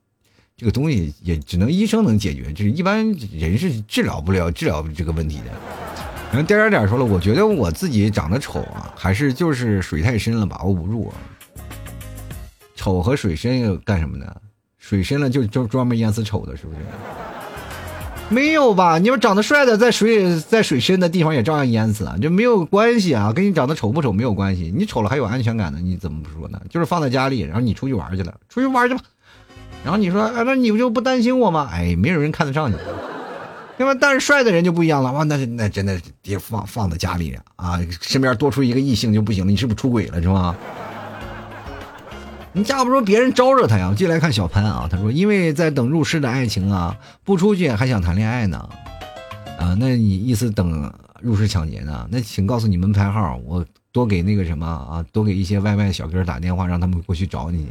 这个东西也只能医生能解决，就是一般人是治疗不了治疗这个问题的。然后点点点说了，我觉得我自己长得丑啊，还是就是水太深了，把握不住。啊丑和水深又干什么呢？水深了就就专门淹死丑的，是不是？没有吧？你们长得帅的在水在水深的地方也照样淹死啊，就没有关系啊，跟你长得丑不丑没有关系。你丑了还有安全感呢，你怎么不说呢？就是放在家里，然后你出去玩去了，出去玩去吧。然后你说，哎，那你不就不担心我吗？哎，没有人看得上你，对吧？但是帅的人就不一样了，哇，那那真的别放放在家里啊，身边多出一个异性就不行了，你是不是出轨了是吧？你架不住别人招惹他呀。进来看小潘啊，他说，因为在等入世的爱情啊，不出去还想谈恋爱呢，啊，那你意思等入室抢劫呢？那请告诉你门牌号，我多给那个什么啊，多给一些外卖小哥打电话，让他们过去找你。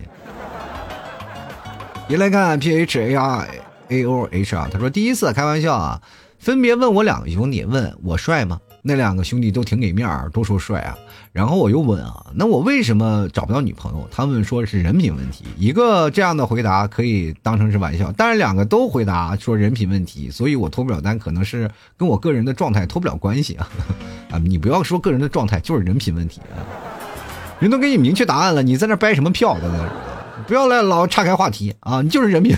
也来看 P H A R A O H 啊，他说第一次开玩笑啊，分别问我两个兄弟，问我帅吗？那两个兄弟都挺给面儿，都说帅啊。然后我又问啊，那我为什么找不到女朋友？他们说是人品问题。一个这样的回答可以当成是玩笑，但是两个都回答说人品问题，所以我脱不了单，可能是跟我个人的状态脱不了关系啊。啊，你不要说个人的状态，就是人品问题啊。人都给你明确答案了，你在那掰什么票在那？不要来老岔开话题啊！你就是人品。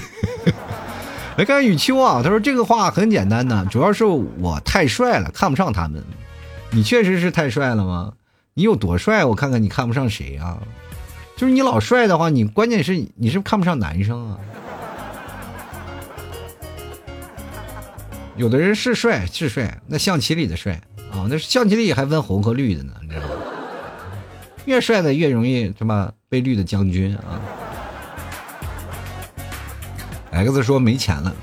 来看雨秋啊，他说这个话很简单的，主要是我太帅了，看不上他们。你确实是太帅了吗？你有多帅？我看看你看不上谁啊？就是你老帅的话，你关键是你是看不上男生啊。有的人是帅是帅，那象棋里的帅啊，那象棋里还分红和绿的呢，你知道吗？越帅的越容易什么被绿的将军啊。X 说没钱了，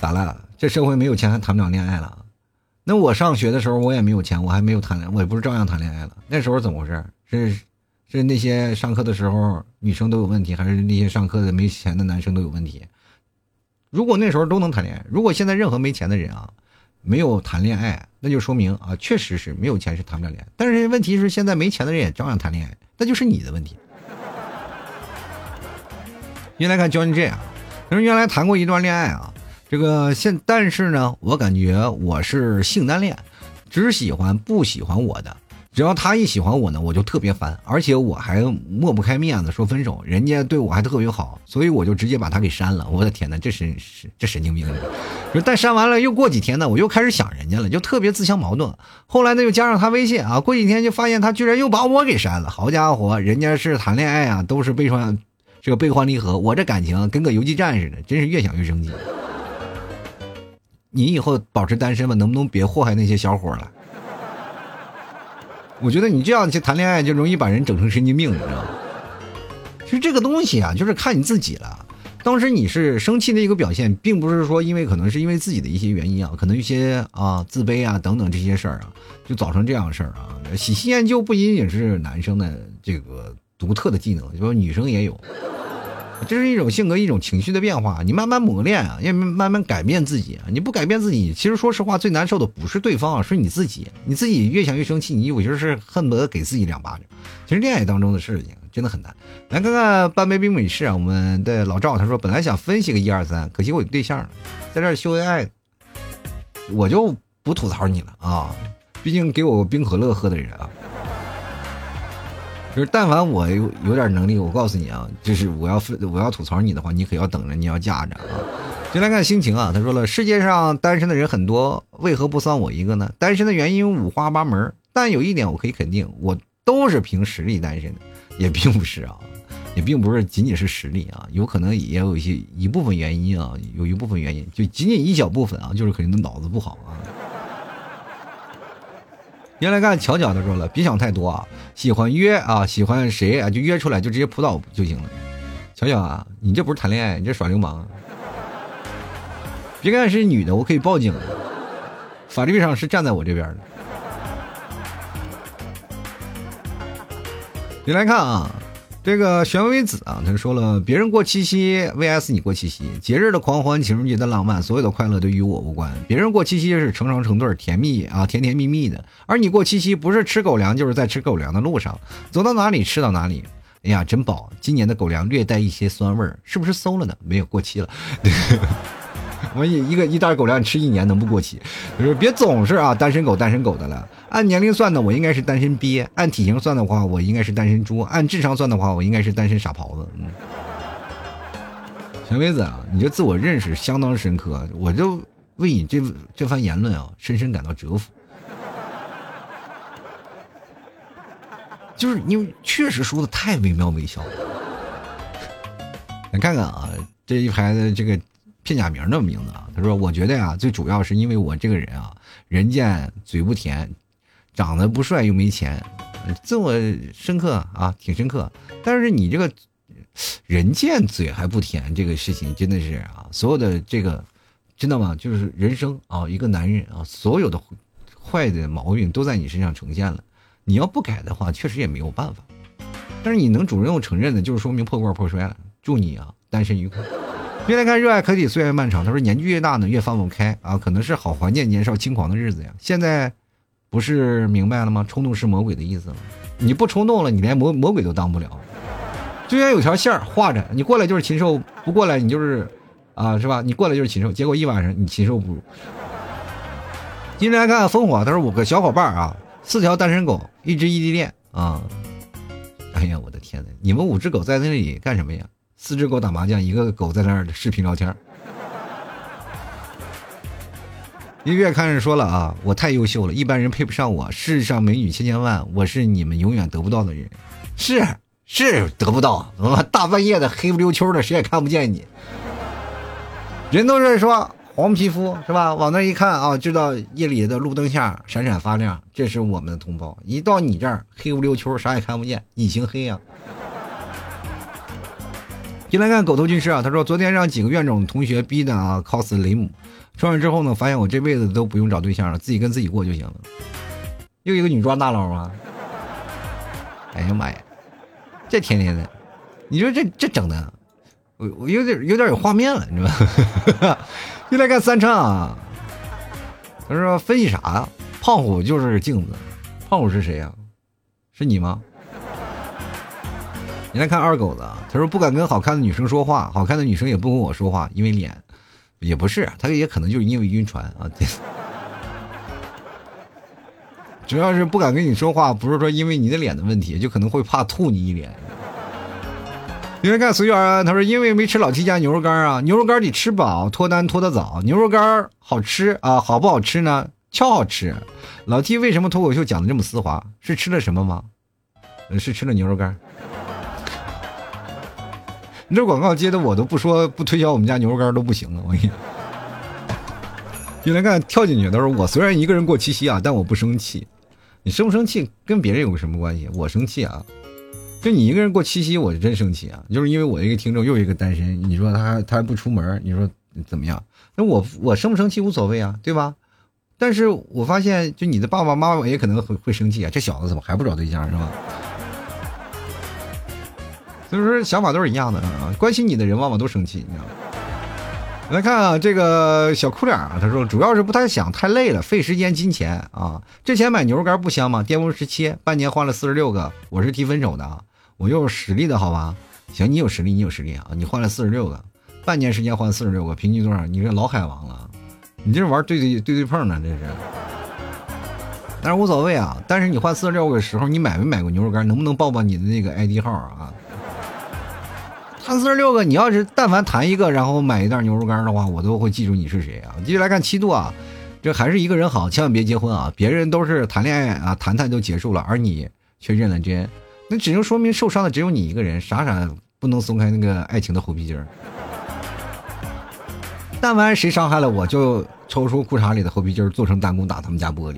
咋了？这社会没有钱还谈不了恋爱了？那我上学的时候我也没有钱，我还没有谈恋爱，我也不是照样谈恋爱了。那时候怎么回事？是是那些上课的时候女生都有问题，还是那些上课的没钱的男生都有问题？如果那时候都能谈恋爱，如果现在任何没钱的人啊没有谈恋爱，那就说明啊确实是没有钱是谈不了恋爱。但是问题是现在没钱的人也照样谈恋爱，那就是你的问题。原来看教你这样。说：“原来谈过一段恋爱啊，这个现但是呢，我感觉我是性单恋，只喜欢不喜欢我的。只要他一喜欢我呢，我就特别烦，而且我还抹不开面子说分手。人家对我还特别好，所以我就直接把他给删了。我的天哪，这是这神经病！但删完了又过几天呢，我又开始想人家了，就特别自相矛盾。后来呢，又加上他微信啊，过几天就发现他居然又把我给删了。好家伙，人家是谈恋爱啊，都是悲伤。”这个悲欢离合，我这感情跟个游击战似的，真是越想越生气。你以后保持单身吧，能不能别祸害那些小伙了？我觉得你这样去谈恋爱，就容易把人整成神经病，你知道吗？其实这个东西啊，就是看你自己了。当时你是生气的一个表现，并不是说因为可能是因为自己的一些原因啊，可能一些啊自卑啊等等这些事儿啊，就造成这样的事儿啊。喜新厌旧不仅仅是男生的这个独特的技能，就说女生也有。这是一种性格、一种情绪的变化，你慢慢磨练啊，要慢慢改变自己啊。你不改变自己，其实说实话，最难受的不是对方，是你自己。你自己越想越生气，你有些是恨不得给自己两巴掌。其实恋爱当中的事情真的很难。来看看半杯冰美式啊，我们的老赵他说，本来想分析个一二三，可惜我有对象了，在这秀恩爱，我就不吐槽你了啊。毕竟给我冰可乐喝的人啊。就是，但凡我有有点能力，我告诉你啊，就是我要我要吐槽你的话，你可要等着，你要架着啊。先来看心情啊，他说了，世界上单身的人很多，为何不算我一个呢？单身的原因五花八门，但有一点我可以肯定，我都是凭实力单身的，也并不是啊，也并不是仅仅是实力啊，有可能也有一些一部分原因啊，有一部分原因，就仅仅一小部分啊，就是肯定的脑子不好啊。原来看巧巧的说了，别想太多啊，喜欢约啊，喜欢谁啊，就约出来，就直接扑倒就行了。巧巧啊，你这不是谈恋爱，你这耍流氓。别看是女的，我可以报警，法律上是站在我这边的。你来看啊。这个玄微子啊，他说了，别人过七夕 vs 你过七夕，节日的狂欢，情人节的浪漫，所有的快乐都与我无关。别人过七夕是成双成对，甜蜜啊，甜甜蜜蜜的，而你过七夕不是吃狗粮，就是在吃狗粮的路上，走到哪里吃到哪里。哎呀，真饱！今年的狗粮略带一些酸味儿，是不是馊了呢？没有过期了。我一一个一袋狗粮吃一年能不过期？就是别总是啊单身狗单身狗的了。按年龄算的，我应该是单身鳖；按体型算的话，我应该是单身猪；按智商算的话，我应该是单身傻狍子。嗯，小妹子啊，你这自我认识相当深刻，我就为你这这番言论啊，深深感到折服。就是你确实说的太惟妙惟肖了。来看看啊，这一排的这个。片假名的名字啊，他说：“我觉得呀，最主要是因为我这个人啊，人贱嘴不甜，长得不帅又没钱，自我深刻啊，挺深刻。但是你这个人贱嘴还不甜，这个事情真的是啊，所有的这个，知道吗？就是人生啊，一个男人啊，所有的坏的毛病都在你身上呈现了。你要不改的话，确实也没有办法。但是你能主动承认的，就是说明破罐破摔了。祝你啊，单身愉快。”越来看热爱可抵岁月漫长。他说年纪越大呢，越放不开啊，可能是好怀念年少轻狂的日子呀。现在不是明白了吗？冲动是魔鬼的意思吗？你不冲动了，你连魔魔鬼都当不了。就像有条线画着，你过来就是禽兽，不过来你就是啊，是吧？你过来就是禽兽，结果一晚上你禽兽不如。今天来看烽火，他说五个小伙伴啊，四条单身狗，一只异地恋啊。哎呀，我的天呐，你们五只狗在那里干什么呀？四只狗打麻将，一个狗在那儿视频聊天。一个月看着说了啊，我太优秀了，一般人配不上我。世上美女千千万，我是你们永远得不到的人。是是得不到，我大半夜的黑不溜秋的，谁也看不见你。人都是说黄皮肤是吧？往那一看啊，知道夜里的路灯下闪闪发亮，这是我们的同胞。一到你这儿黑不溜秋，啥也看不见，隐形黑呀。进来看狗头军师啊，他说昨天让几个院长同学逼的啊，cos 雷姆，说完之后呢，发现我这辈子都不用找对象了，自己跟自己过就行了。又一个女装大佬啊！哎呀妈呀，这天天的，你说这这整的，我我有点有点有画面了，你知道吧？又来看三唱啊，他说分析啥呀？胖虎就是镜子，胖虎是谁呀？是你吗？你来看二狗子，他说不敢跟好看的女生说话，好看的女生也不跟我说话，因为脸，也不是，他也可能就是因为晕船啊。主要是不敢跟你说话，不是说因为你的脸的问题，就可能会怕吐你一脸。你来看随缘啊，他说因为没吃老 T 家牛肉干啊，牛肉干得吃饱，脱单脱得早，牛肉干好吃啊，好不好吃呢？超好吃。老 T 为什么脱口秀讲的这么丝滑？是吃了什么吗？是吃了牛肉干。你这广告接的我都不说不推销我们家牛肉干都不行了，我跟你。进来看跳进去，他说我虽然一个人过七夕啊，但我不生气。你生不生气跟别人有个什么关系？我生气啊，就你一个人过七夕，我是真生气啊。就是因为我一个听众又一个单身，你说他他还不出门，你说怎么样？那我我生不生气无所谓啊，对吧？但是我发现，就你的爸爸妈妈也可能会会生气啊，这小子怎么还不找对象是吧？就是想法都是一样的啊，关心你的人往往都生气，你知道吗？来看啊，这个小哭脸啊，他说主要是不太想，太累了，费时间金钱啊。之前买牛肉干不香吗？巅峰时期半年换了四十六个，我是提分手的啊，我有实力的好吧？行，你有实力，你有实力啊，你换了四十六个，半年时间换四十六个，平均多少？你这老海王了，你这玩对对对对碰呢，这是。但是无所谓啊，但是你换四十六个时候，你买没买过牛肉干？能不能报报你的那个 ID 号啊？谈四十六个，你要是但凡谈一个，然后买一袋牛肉干的话，我都会记住你是谁啊！继续来看七度啊，这还是一个人好，千万别结婚啊！别人都是谈恋爱啊，谈谈就结束了，而你却认了真，那只能说明受伤的只有你一个人，傻傻不能松开那个爱情的猴皮筋儿。但凡谁伤害了我，就抽出裤衩里的猴皮筋儿做成弹弓打他们家玻璃。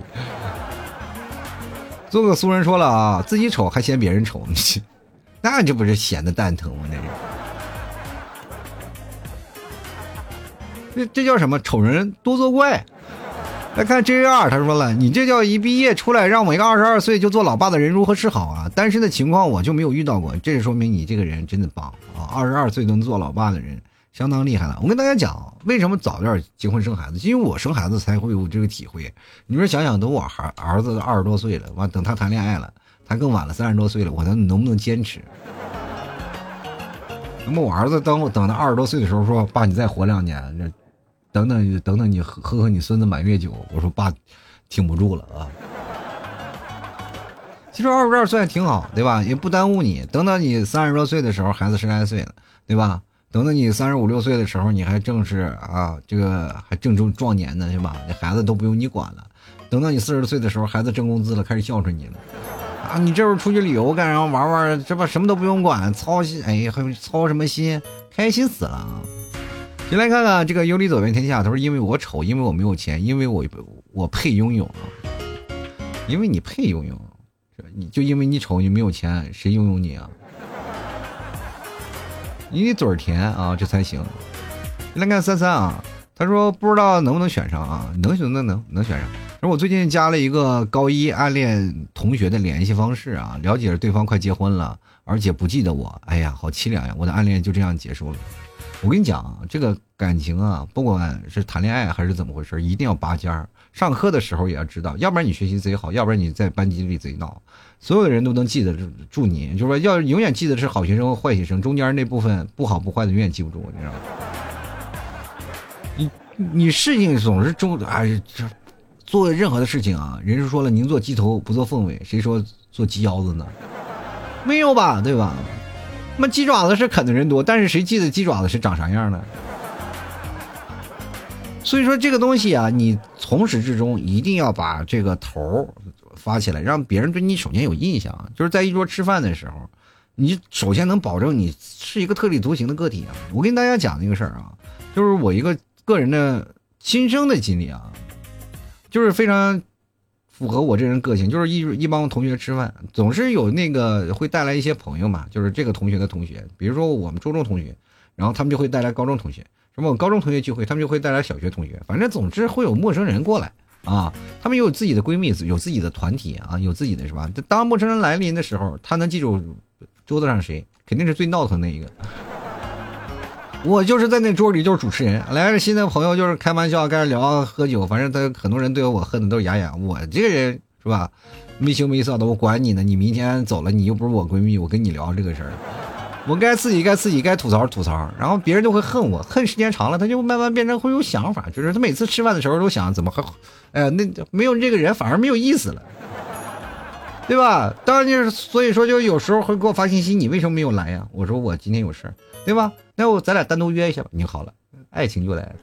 做个俗人说了啊，自己丑还嫌别人丑，那这不是闲的蛋疼吗？那是。这这叫什么？丑人多作怪。来看 J R，，他说了：“你这叫一毕业出来让我一个二十二岁就做老爸的人如何是好啊？单身的情况我就没有遇到过，这说明你这个人真的棒啊！二十二岁能做老爸的人相当厉害了。我跟大家讲，为什么早点结婚生孩子？因为我生孩子才会有这个体会。你说想想，等我孩儿子二十多岁了，完等他谈恋爱了，他更晚了，三十多岁了，我能能不能坚持？那么我儿子等我等到二十多岁的时候说：‘爸，你再活两年。’这。”等等等等，你喝喝你孙子满月酒。我说爸，挺不住了啊。其实二十二岁挺好，对吧？也不耽误你。等等你三十多岁的时候，孩子十来岁了，对吧？等等你三十五六岁的时候，你还正是啊，这个还正中壮年呢，是吧？那孩子都不用你管了。等到你四十岁的时候，孩子挣工资了，开始孝顺你了。啊，你这会儿出去旅游干啥玩玩？这不什么都不用管，操心哎呀，还操什么心？开心死了啊！先来看看这个有理走遍天下。他说：“因为我丑，因为我没有钱，因为我我配拥有啊，因为你配拥有，你就因为你丑，你没有钱，谁拥有你啊？你嘴甜啊，这才行。”来看三三啊，他说：“不知道能不能选上啊？能选能能能选上。说我最近加了一个高一暗恋同学的联系方式啊，了解了对方快结婚了，而且不记得我。哎呀，好凄凉呀！我的暗恋就这样结束了。”我跟你讲啊，这个感情啊，不管是谈恋爱还是怎么回事，一定要拔尖儿。上课的时候也要知道，要不然你学习贼好，要不然你在班级里贼闹，所有人都能记得住你。就是说，要永远记得是好学生和坏学生，中间那部分不好不坏的永远记不住，你知道吗？你你事情总是中哎，这做任何的事情啊，人是说了，宁做鸡头不做凤尾，谁说做鸡腰子呢？没有吧，对吧？那鸡爪子是啃的人多，但是谁记得鸡爪子是长啥样呢？所以说这个东西啊，你从始至终一定要把这个头发起来，让别人对你首先有印象。就是在一桌吃饭的时候，你首先能保证你是一个特立独行的个体啊。我跟大家讲一个事儿啊，就是我一个个人的亲身的经历啊，就是非常符合我这人个性。就是一一帮同学吃饭，总是有那个会带来一些朋友嘛，就是这个同学的同学，比如说我们初中同学，然后他们就会带来高中同学。什么？我高中同学聚会，他们就会带来小学同学，反正总之会有陌生人过来啊。他们有自己的闺蜜，有自己的团体啊，有自己的是吧？当陌生人来临的时候，他能记住桌子上谁，肯定是最闹腾那一个。我就是在那桌里就是主持人，来了新的朋友就是开玩笑，开始聊喝酒，反正他很多人对我恨的都是牙痒。我这个人是吧？没羞没臊的，我管你呢。你明天走了，你又不是我闺蜜，我跟你聊这个事儿。我该自己该自己该吐槽吐槽，然后别人就会恨我，恨时间长了，他就慢慢变成会有想法，就是他每次吃饭的时候都想怎么还，哎呀，那没有这个人反而没有意思了，对吧？当然就是所以说就有时候会给我发信息，你为什么没有来呀？我说我今天有事儿对吧？那我咱俩单独约一下吧。你好了，爱情就来了。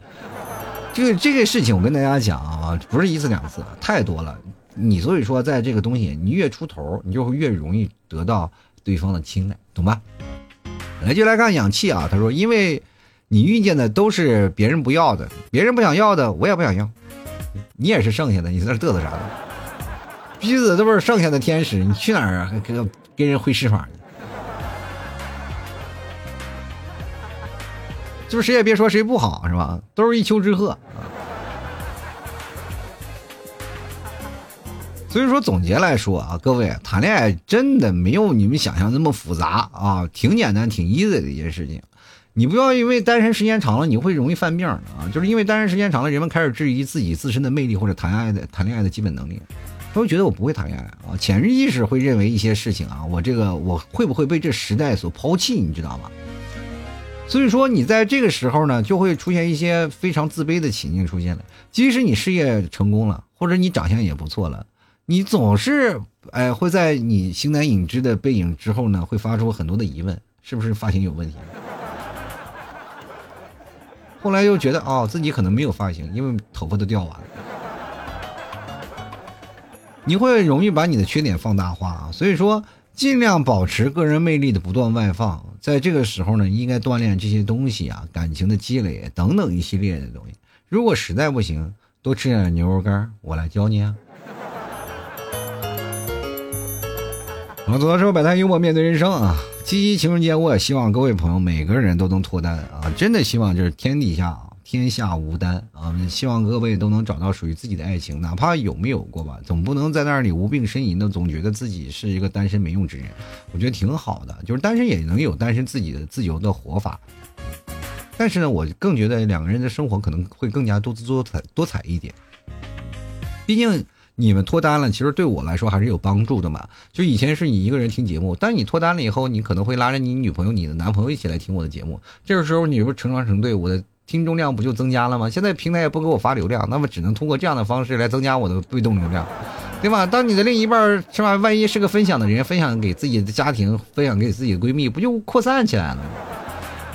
这个这个事情我跟大家讲啊，不是一次两次，太多了。你所以说在这个东西，你越出头，你就会越容易得到对方的青睐，懂吧？来就来看氧气啊！他说：“因为你遇见的都是别人不要的，别人不想要的，我也不想要。你也是剩下的，你在那嘚瑟啥呢？彼此都是剩下的天使，你去哪儿啊？还跟跟人会施法呢？就是谁也别说谁不好，是吧？都是一丘之貉。所以说，总结来说啊，各位谈恋爱真的没有你们想象那么复杂啊，挺简单、挺 easy 的一件事情。你不要因为单身时间长了，你会容易犯病啊。就是因为单身时间长了，人们开始质疑自己自身的魅力或者谈爱的谈恋爱的基本能力，他会觉得我不会谈恋爱啊。潜意识会认为一些事情啊，我这个我会不会被这时代所抛弃，你知道吗？所以说，你在这个时候呢，就会出现一些非常自卑的情境出现了。即使你事业成功了，或者你长相也不错了。你总是哎会在你形单影只的背影之后呢，会发出很多的疑问，是不是发型有问题？后来又觉得哦，自己可能没有发型，因为头发都掉完了。你会容易把你的缺点放大化啊，所以说尽量保持个人魅力的不断外放，在这个时候呢，应该锻炼这些东西啊，感情的积累等等一系列的东西。如果实在不行，多吃点牛肉干，我来教你啊。好，走到之后，摆摊幽默面对人生啊！七夕情人节，我也希望各位朋友每个人都能脱单啊！真的希望就是天底下啊天下无单啊！希望各位都能找到属于自己的爱情，哪怕有没有过吧，总不能在那里无病呻吟的，总觉得自己是一个单身没用之人。我觉得挺好的，就是单身也能有单身自己的自由的活法。但是呢，我更觉得两个人的生活可能会更加多姿多彩多彩一点，毕竟。你们脱单了，其实对我来说还是有帮助的嘛。就以前是你一个人听节目，但你脱单了以后，你可能会拉着你女朋友、你的男朋友一起来听我的节目。这个时候，你不是成双成对，我的听众量不就增加了吗？现在平台也不给我发流量，那么只能通过这样的方式来增加我的被动流量，对吧？当你的另一半是吧？万一是个分享的人，分享给自己的家庭，分享给自己的闺蜜，不就扩散起来了吗？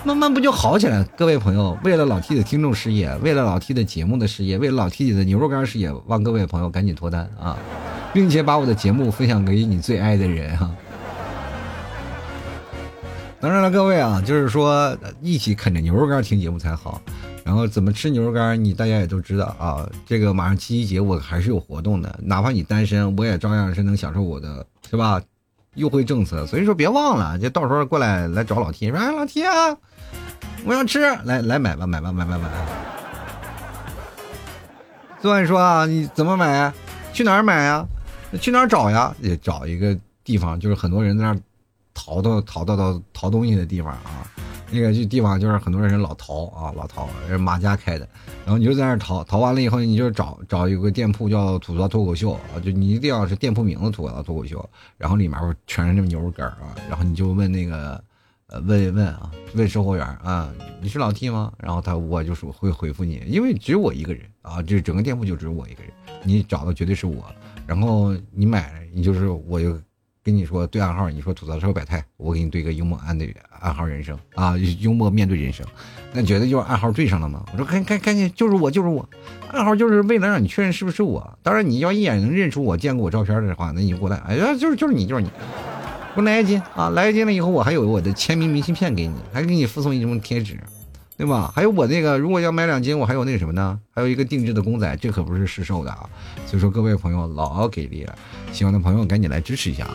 慢慢不就好起来？各位朋友，为了老 T 的听众事业，为了老 T 的节目的事业，为了老 T 的牛肉干事业，望各位朋友赶紧脱单啊，并且把我的节目分享给你最爱的人哈。当然了，各位啊，就是说一起啃着牛肉干听节目才好。然后怎么吃牛肉干，你大家也都知道啊。这个马上七夕节我还是有活动的，哪怕你单身，我也照样是能享受我的，是吧？优惠政策，所以说别忘了，就到时候过来来找老 T，说哎老 T 啊，我要吃，来来买吧买吧买吧买。昨晚说啊，你怎么买？去哪儿买呀？去哪儿找呀？也找一个地方，就是很多人在那儿淘到淘到到淘东西的地方啊。那个这地方就是很多人老淘啊，老淘，马家开的。然后你就在那儿淘，淘完了以后，你就找找有个店铺叫吐槽脱口秀啊，就你一定要是店铺名字吐槽脱口秀，然后里面全是那牛肉干啊，然后你就问那个，呃，问问啊，问售货员啊，你是老 T 吗？然后他我就说会回复你，因为只有我一个人啊，这整个店铺就只有我一个人，你找的绝对是我。然后你买，你就是我就。跟你说对暗号，你说吐槽社会百态，我给你对个幽默暗的暗号人生啊，幽默面对人生，那绝对就是暗号对上了吗？我说赶赶赶紧，就是我就是我，暗号就是为了让你确认是不是我。当然你要一眼能认出我见过我照片的话，那你就过来，哎呀，就是就是你就是你，给我来一斤啊，来一斤了以后我还有我的签名明信片给你，还给你附送一张贴纸。对吧？还有我那个，如果要买两斤，我还有那个什么呢？还有一个定制的公仔，这可不是市售的啊。所以说各位朋友老给力了，喜欢的朋友赶紧来支持一下啊。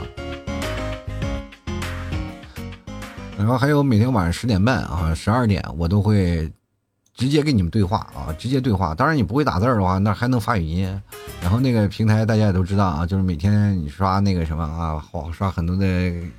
然后还有每天晚上十点半啊，十二点我都会。直接跟你们对话啊，直接对话。当然你不会打字的话，那还能发语音。然后那个平台大家也都知道啊，就是每天你刷那个什么啊，好刷很多的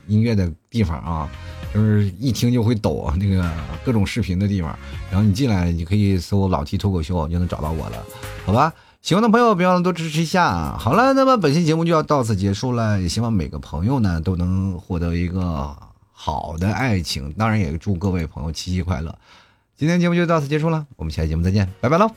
音乐的地方啊，就是一听就会抖，那个各种视频的地方。然后你进来，你可以搜“老 T 脱口秀”就能找到我了，好吧？喜欢的朋友别忘了多支持一下。好了，那么本期节目就要到此结束了，也希望每个朋友呢都能获得一个好的爱情。当然也祝各位朋友七夕快乐。今天节目就到此结束了，我们下期节目再见，拜拜喽。